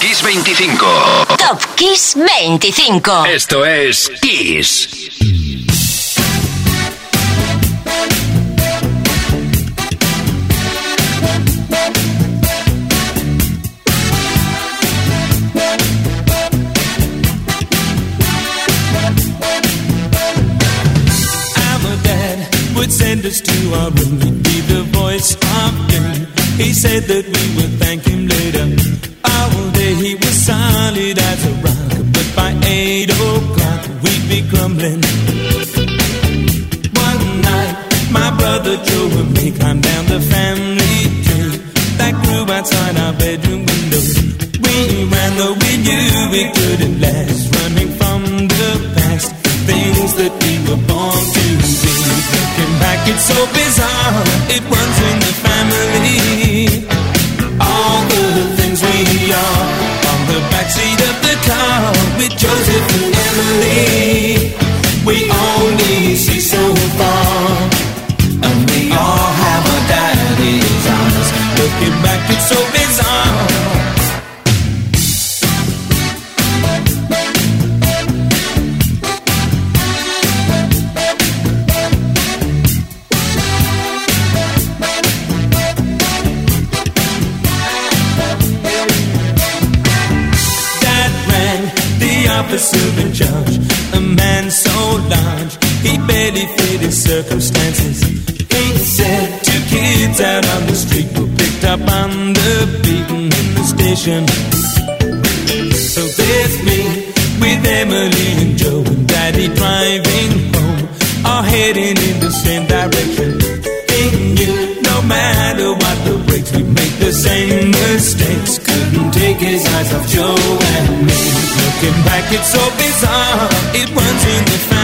Kiss 25. Top Kiss 25. Esto es Kiss. send us to our room. He'd be the voice of doom. He said that we would thank solid as a rock, but by eight o'clock we'd be crumbling. One night, my brother Joe and me climbed down the family tree that grew outside our bedroom window. We ran though we knew we couldn't last, running from the past, things that we were born to be. Looking back, it's so bizarre. It runs in the family. Backseat of the car with Joseph and Emily. We only see so far, circumstances. He said two kids out on the street were picked up on the beaten in the station. So there's me with Emily and Joe and Daddy driving home, all heading in the same direction. He knew no matter what the brakes, we make the same mistakes. Couldn't take his eyes off Joe and me. Looking back, it's so bizarre. It runs in the family.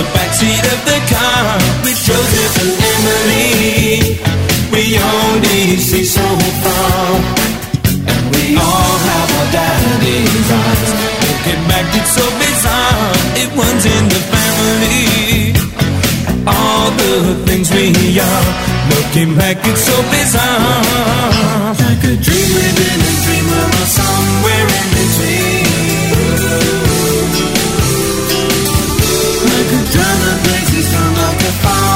The backseat of the car with Joseph and Emily. We only see so far, and we all have our daddy's eyes. Looking back, it's so bizarre. It runs in the family. All the things we are. Looking back, it's so bizarre. Like a dream within a dream, or somewhere in Turn the places from up afar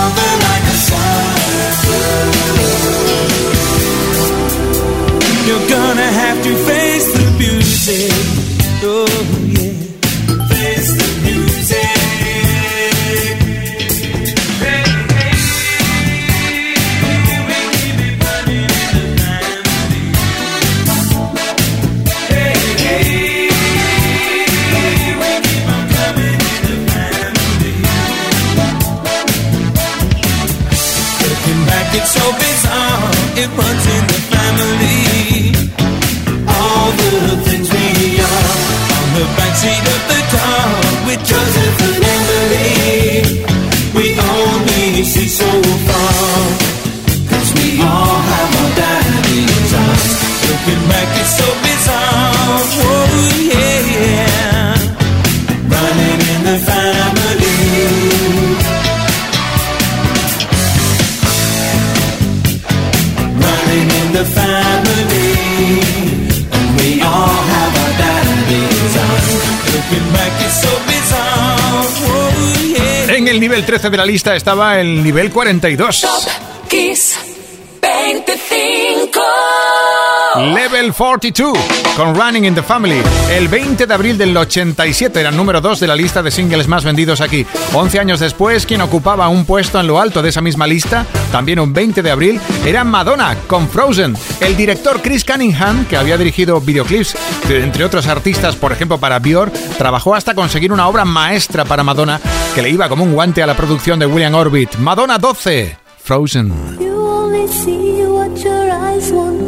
13 de la lista estaba el nivel 42. Level 42 con Running in the Family. El 20 de abril del 87 era el número 2 de la lista de singles más vendidos aquí. 11 años después, quien ocupaba un puesto en lo alto de esa misma lista, también un 20 de abril, era Madonna con Frozen. El director Chris Cunningham, que había dirigido videoclips de, entre otros artistas, por ejemplo para Bior, trabajó hasta conseguir una obra maestra para Madonna que le iba como un guante a la producción de William Orbit. Madonna 12, Frozen.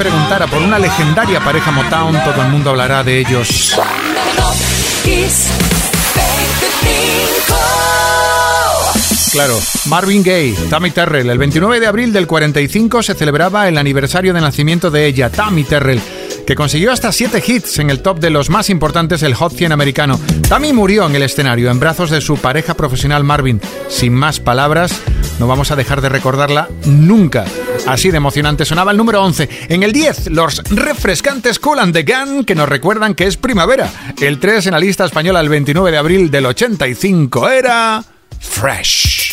Preguntara por una legendaria pareja Motown, todo el mundo hablará de ellos. Claro, Marvin Gaye, Tammy Terrell. El 29 de abril del 45 se celebraba el aniversario de nacimiento de ella, Tammy Terrell que consiguió hasta 7 hits en el top de los más importantes el Hot 100 americano. Tammy murió en el escenario en brazos de su pareja profesional Marvin. Sin más palabras, no vamos a dejar de recordarla nunca. Así de emocionante sonaba el número 11. En el 10, los refrescantes Cool and the Gun que nos recuerdan que es primavera. El 3 en la lista española el 29 de abril del 85 era Fresh.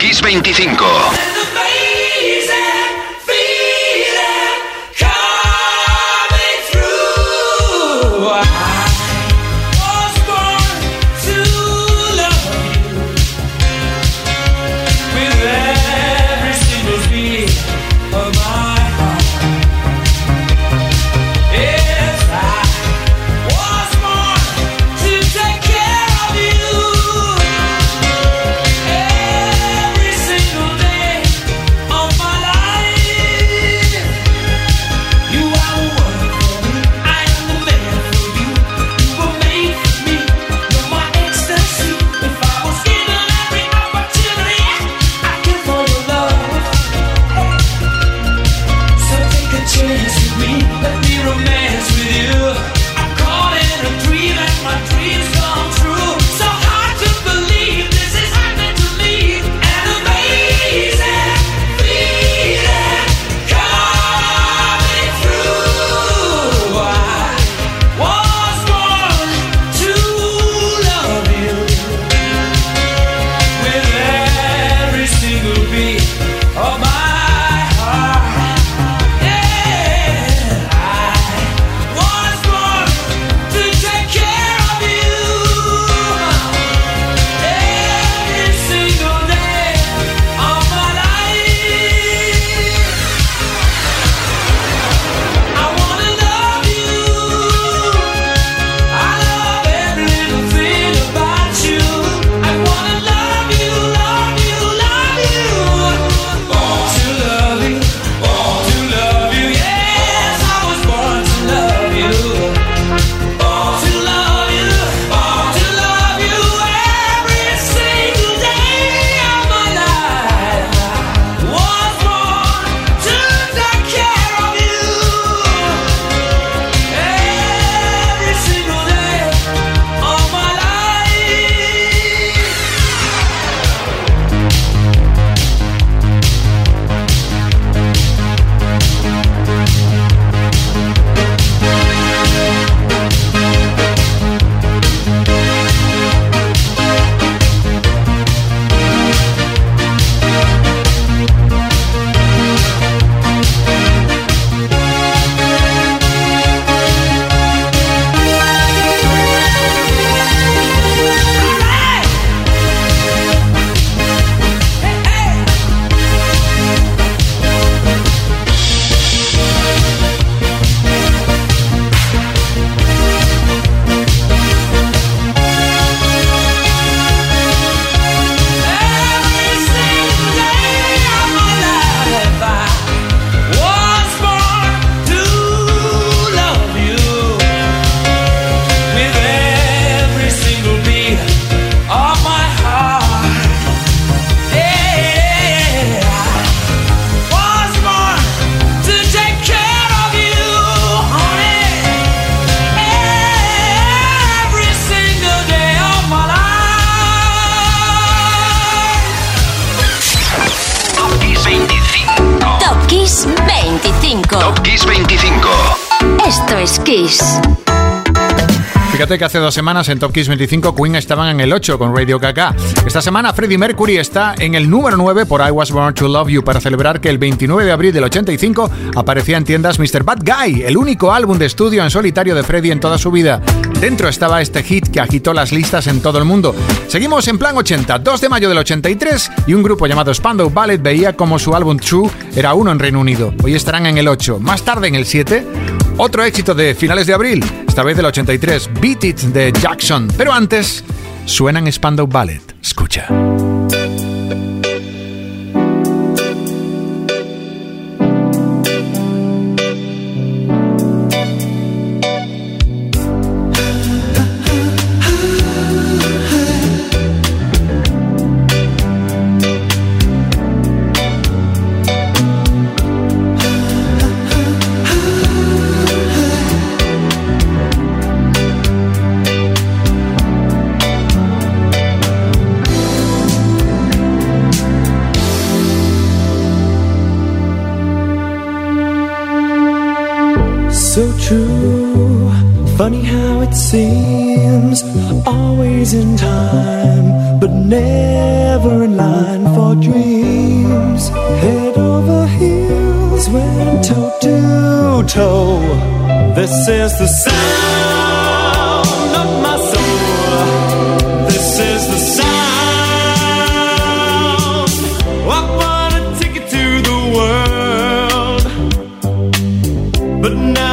Kiss 25. 25. Fíjate que hace dos semanas en Top Kiss 25 Queen estaban en el 8 con Radio Gaga. Esta semana Freddie Mercury está en el número 9 por I Was Born to Love You para celebrar que el 29 de abril del 85 aparecía en tiendas Mr. Bad Guy, el único álbum de estudio en solitario de Freddie en toda su vida. Dentro estaba este hit que agitó las listas en todo el mundo. Seguimos en plan 80, 2 de mayo del 83 y un grupo llamado Spandau Ballet veía como su álbum True era uno en Reino Unido. Hoy estarán en el 8. Más tarde en el 7 otro éxito de finales de abril, esta vez del 83, Beat It de Jackson. Pero antes, suenan Spandau Ballet. Escucha. This is the sound of my soul. This is the sound. Oh, I want to take it to the world, but now.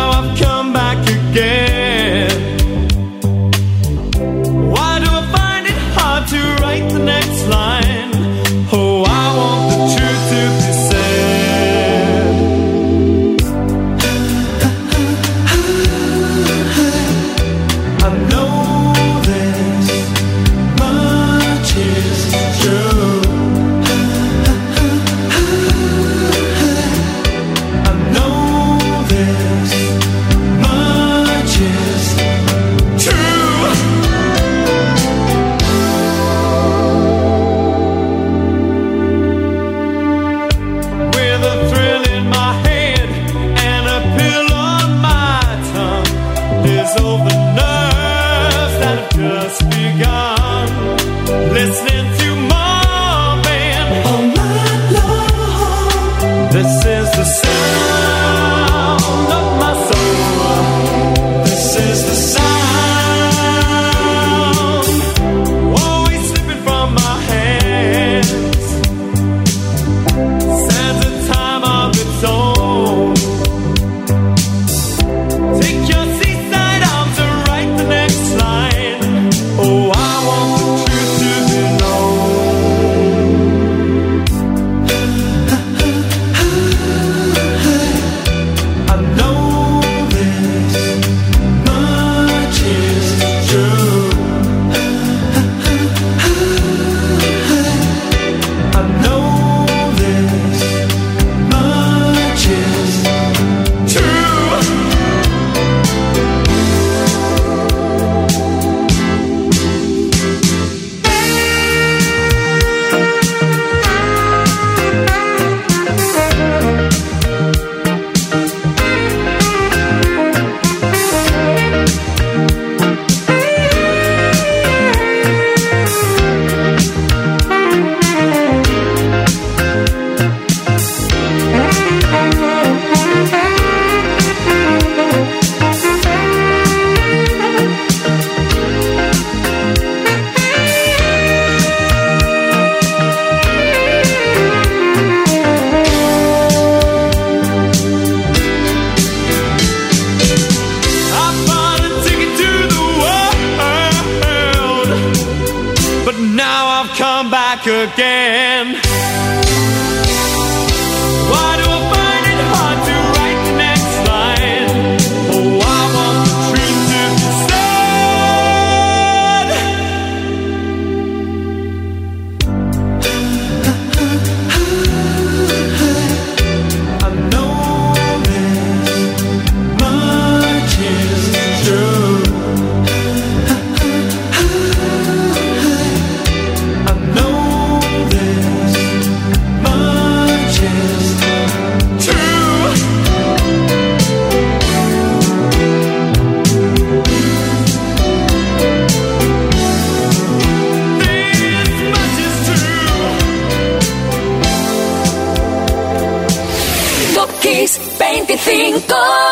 5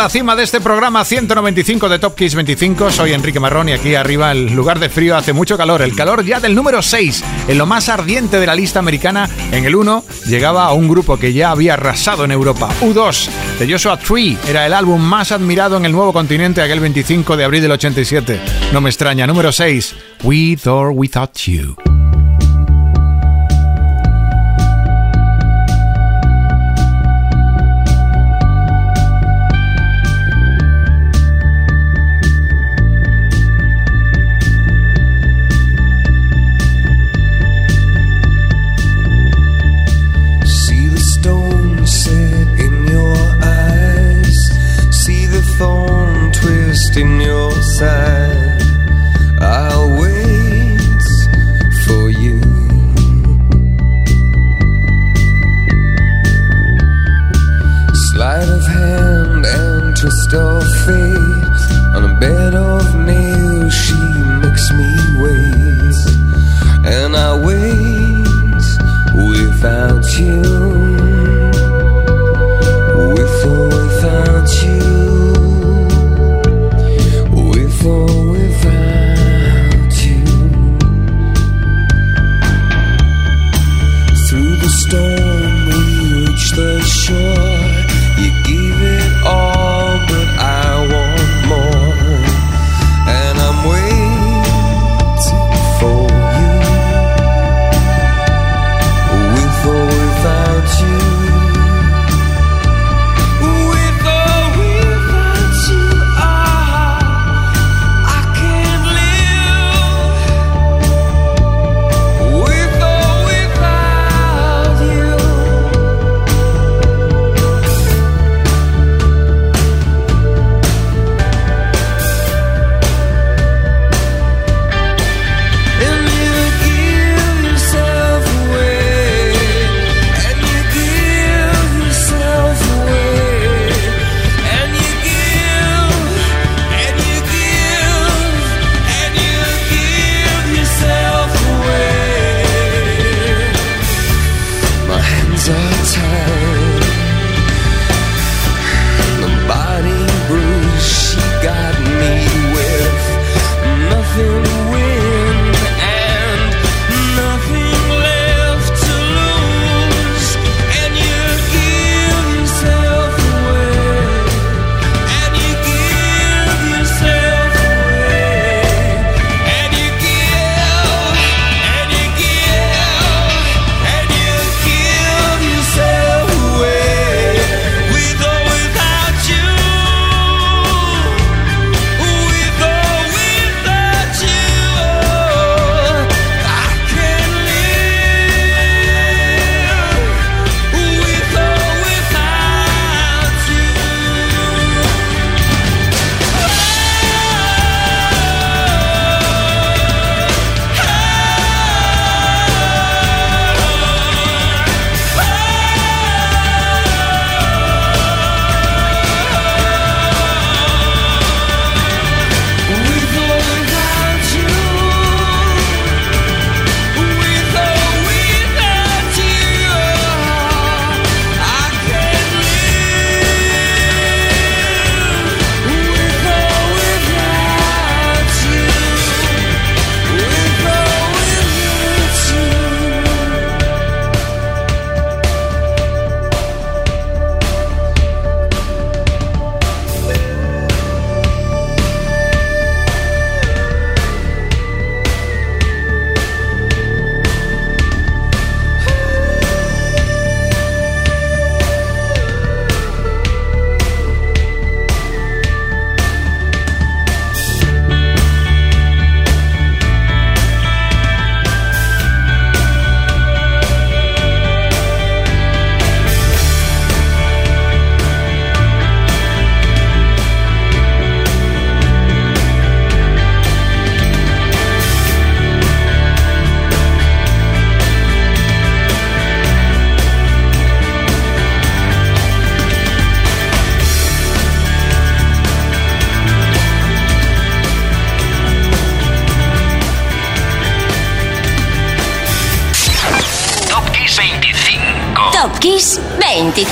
la cima de este programa 195 de Top Kiss 25. Soy Enrique Marrón y aquí arriba, el lugar de frío, hace mucho calor. El calor ya del número 6, en lo más ardiente de la lista americana. En el 1 llegaba a un grupo que ya había arrasado en Europa. U2 de Joshua Tree era el álbum más admirado en el nuevo continente aquel 25 de abril del 87. No me extraña. Número 6, With or Without You. side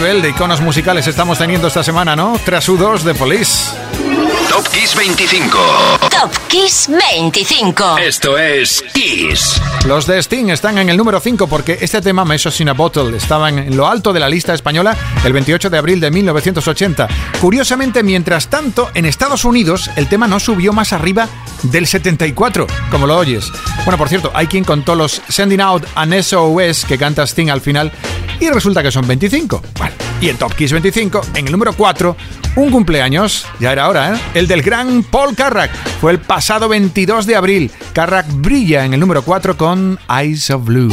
Nivel de iconos musicales estamos teniendo esta semana, ¿no? Tras U2 de Police. Top Kiss 25. Top Kiss 25. Esto es Kiss. Los de Sting están en el número 5 porque este tema, Mesos in a Bottle, estaba en lo alto de la lista española el 28 de abril de 1980. Curiosamente, mientras tanto, en Estados Unidos el tema no subió más arriba del 74, como lo oyes. Bueno, por cierto, hay quien contó los Sending Out an SOS que canta Sting al final y resulta que son 25. Bueno, y en Top Kiss 25, en el número 4, un cumpleaños, ya era hora, ¿eh? El del gran Paul Carrack. Fue el pasado 22 de abril. Carrack brilla en el número 4 con Eyes of Blue.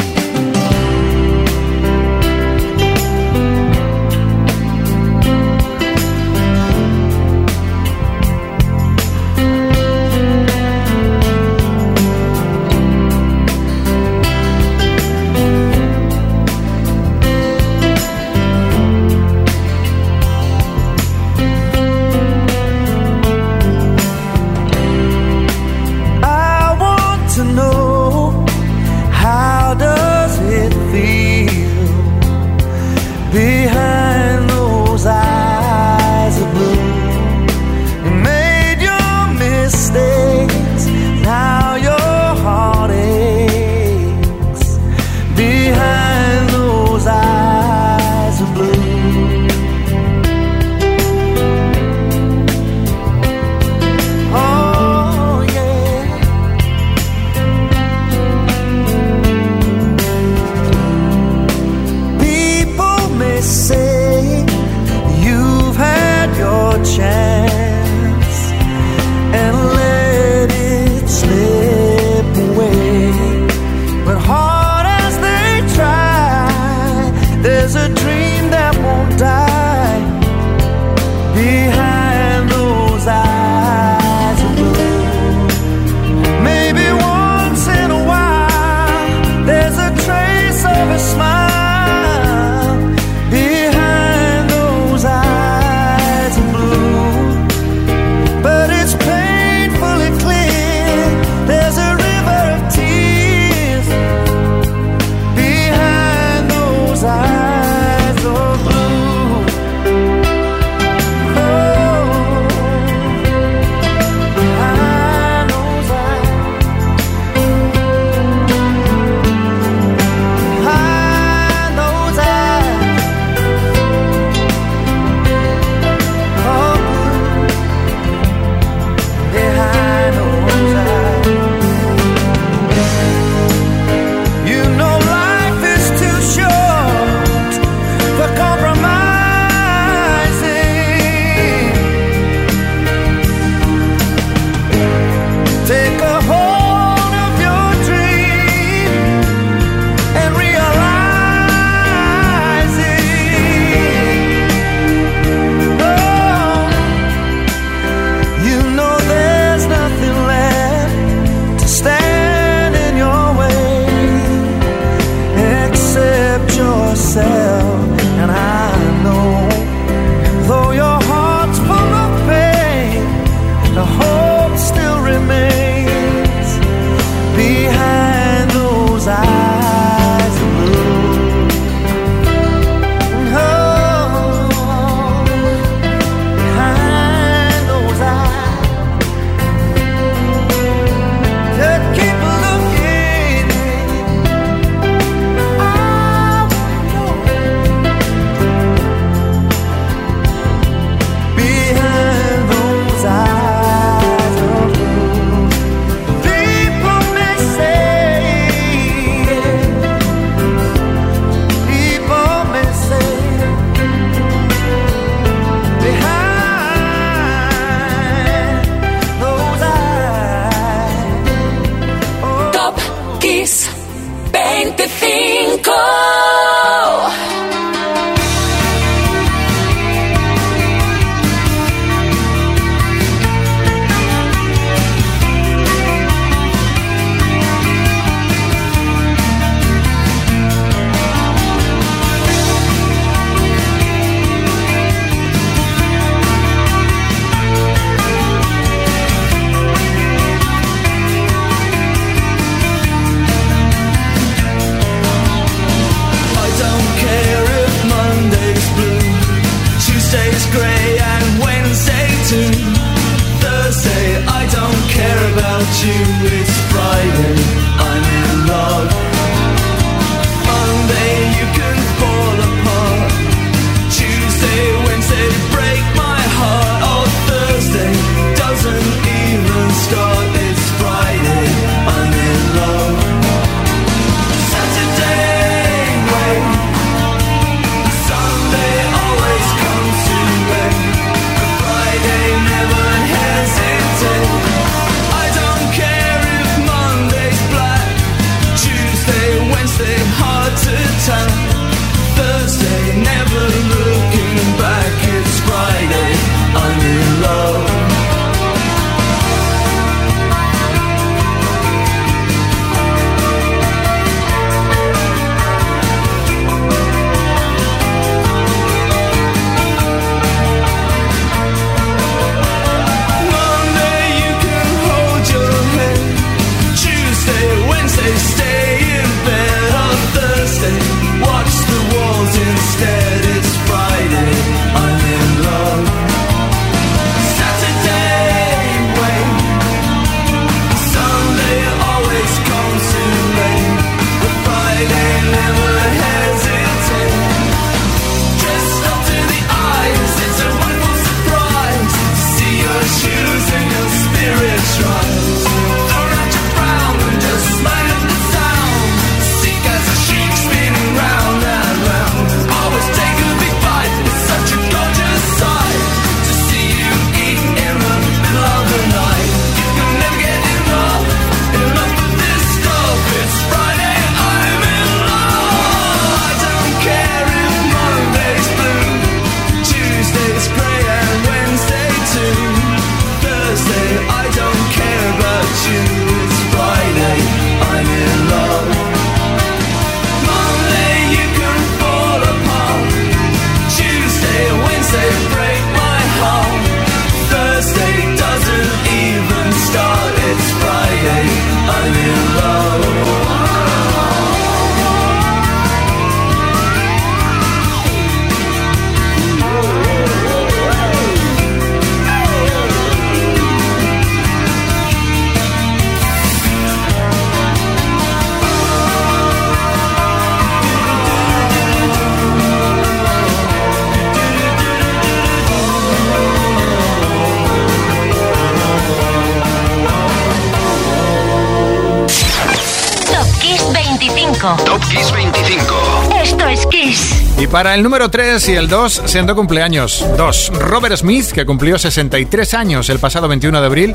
Kiss 25. Esto es Kiss. Y para el número 3 y el 2, siendo cumpleaños. 2. Robert Smith, que cumplió 63 años el pasado 21 de abril.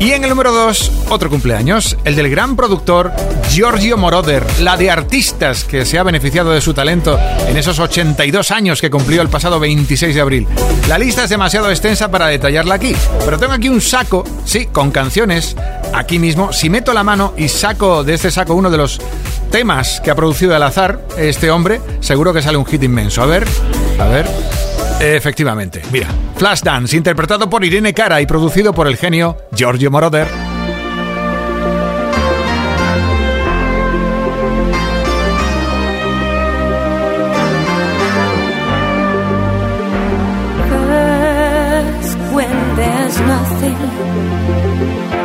Y en el número 2, otro cumpleaños, el del gran productor Giorgio Moroder, la de artistas que se ha beneficiado de su talento en esos 82 años que cumplió el pasado 26 de abril. La lista es demasiado extensa para detallarla aquí, pero tengo aquí un saco, sí, con canciones, aquí mismo. Si meto la mano y saco de este saco uno de los temas que ha producido al azar este hombre, seguro que sale un hit inmenso. A ver, a ver. Efectivamente, mira, Flashdance, interpretado por Irene Cara y producido por el genio Giorgio Moroder.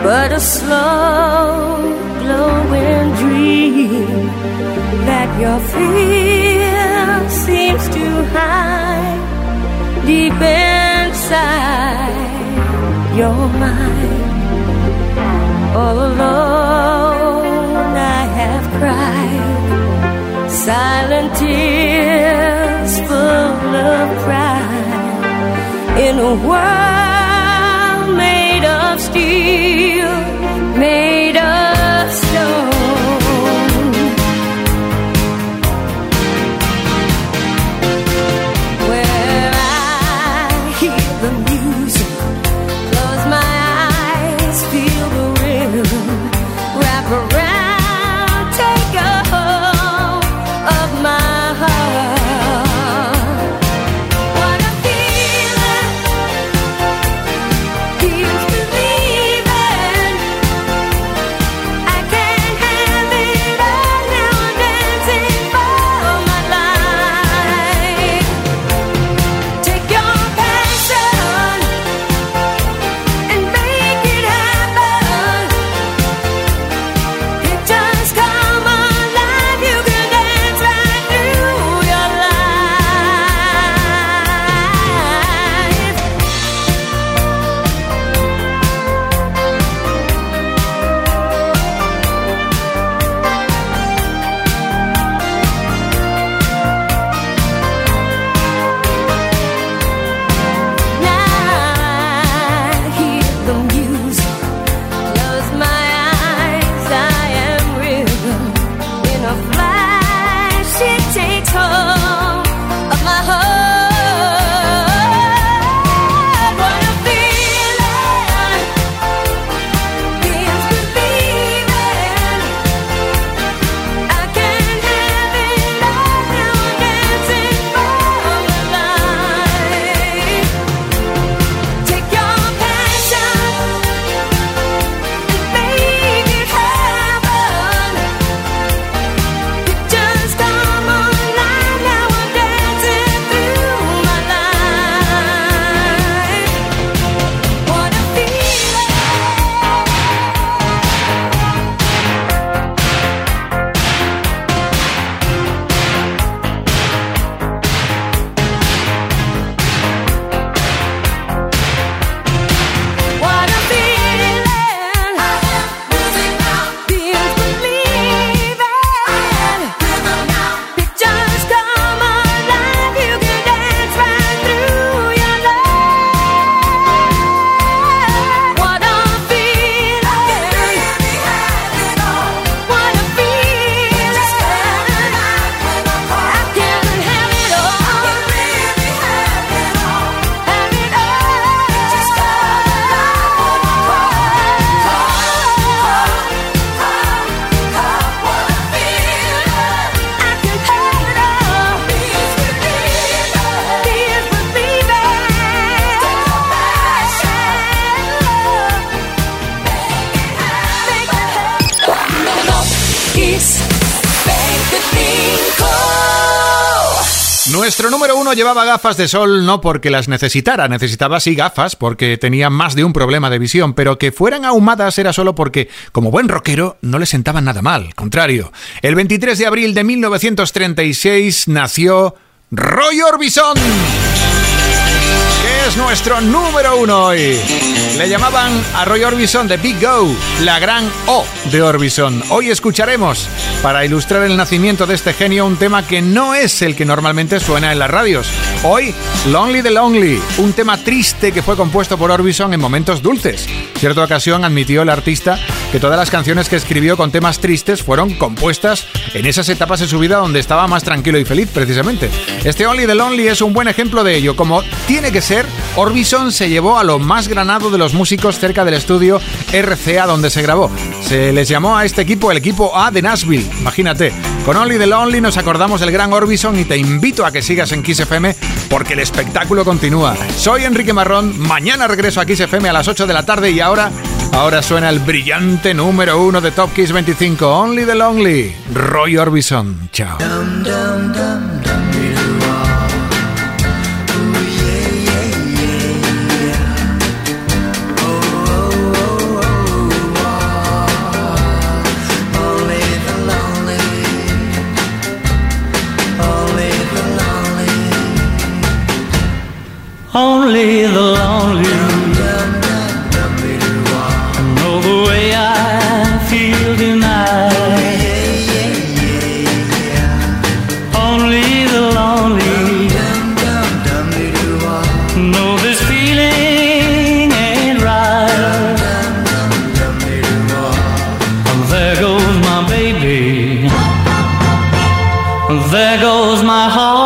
but a slow glowing dream that your seems to deep inside. Your mind. All alone, I have cried. Silent tears full of pride. In a world made of steel, made of Uno llevaba gafas de sol no porque las necesitara, necesitaba sí gafas porque tenía más de un problema de visión, pero que fueran ahumadas era solo porque, como buen rockero, no le sentaban nada mal, contrario. El 23 de abril de 1936 nació Roy Orbison. Nuestro número uno hoy. Le llamaban a Roy Orbison de Big Go, la gran O de Orbison. Hoy escucharemos, para ilustrar el nacimiento de este genio, un tema que no es el que normalmente suena en las radios. Hoy, Lonely the Lonely, un tema triste que fue compuesto por Orbison en momentos dulces. Cierta ocasión admitió el artista que todas las canciones que escribió con temas tristes fueron compuestas en esas etapas de su vida donde estaba más tranquilo y feliz, precisamente. Este Only the Lonely es un buen ejemplo de ello. Como tiene que ser, Orbison se llevó a lo más granado de los músicos cerca del estudio RCA donde se grabó. Se les llamó a este equipo el equipo A de Nashville, imagínate. Con Only the Lonely nos acordamos del gran Orbison y te invito a que sigas en Kiss FM porque el espectáculo continúa. Soy Enrique Marrón, mañana regreso a Kiss FM a las 8 de la tarde y ahora, ahora suena el brillante número uno de Top Kiss 25, Only the Lonely, Roy Orbison. Chao. Only the There goes my heart.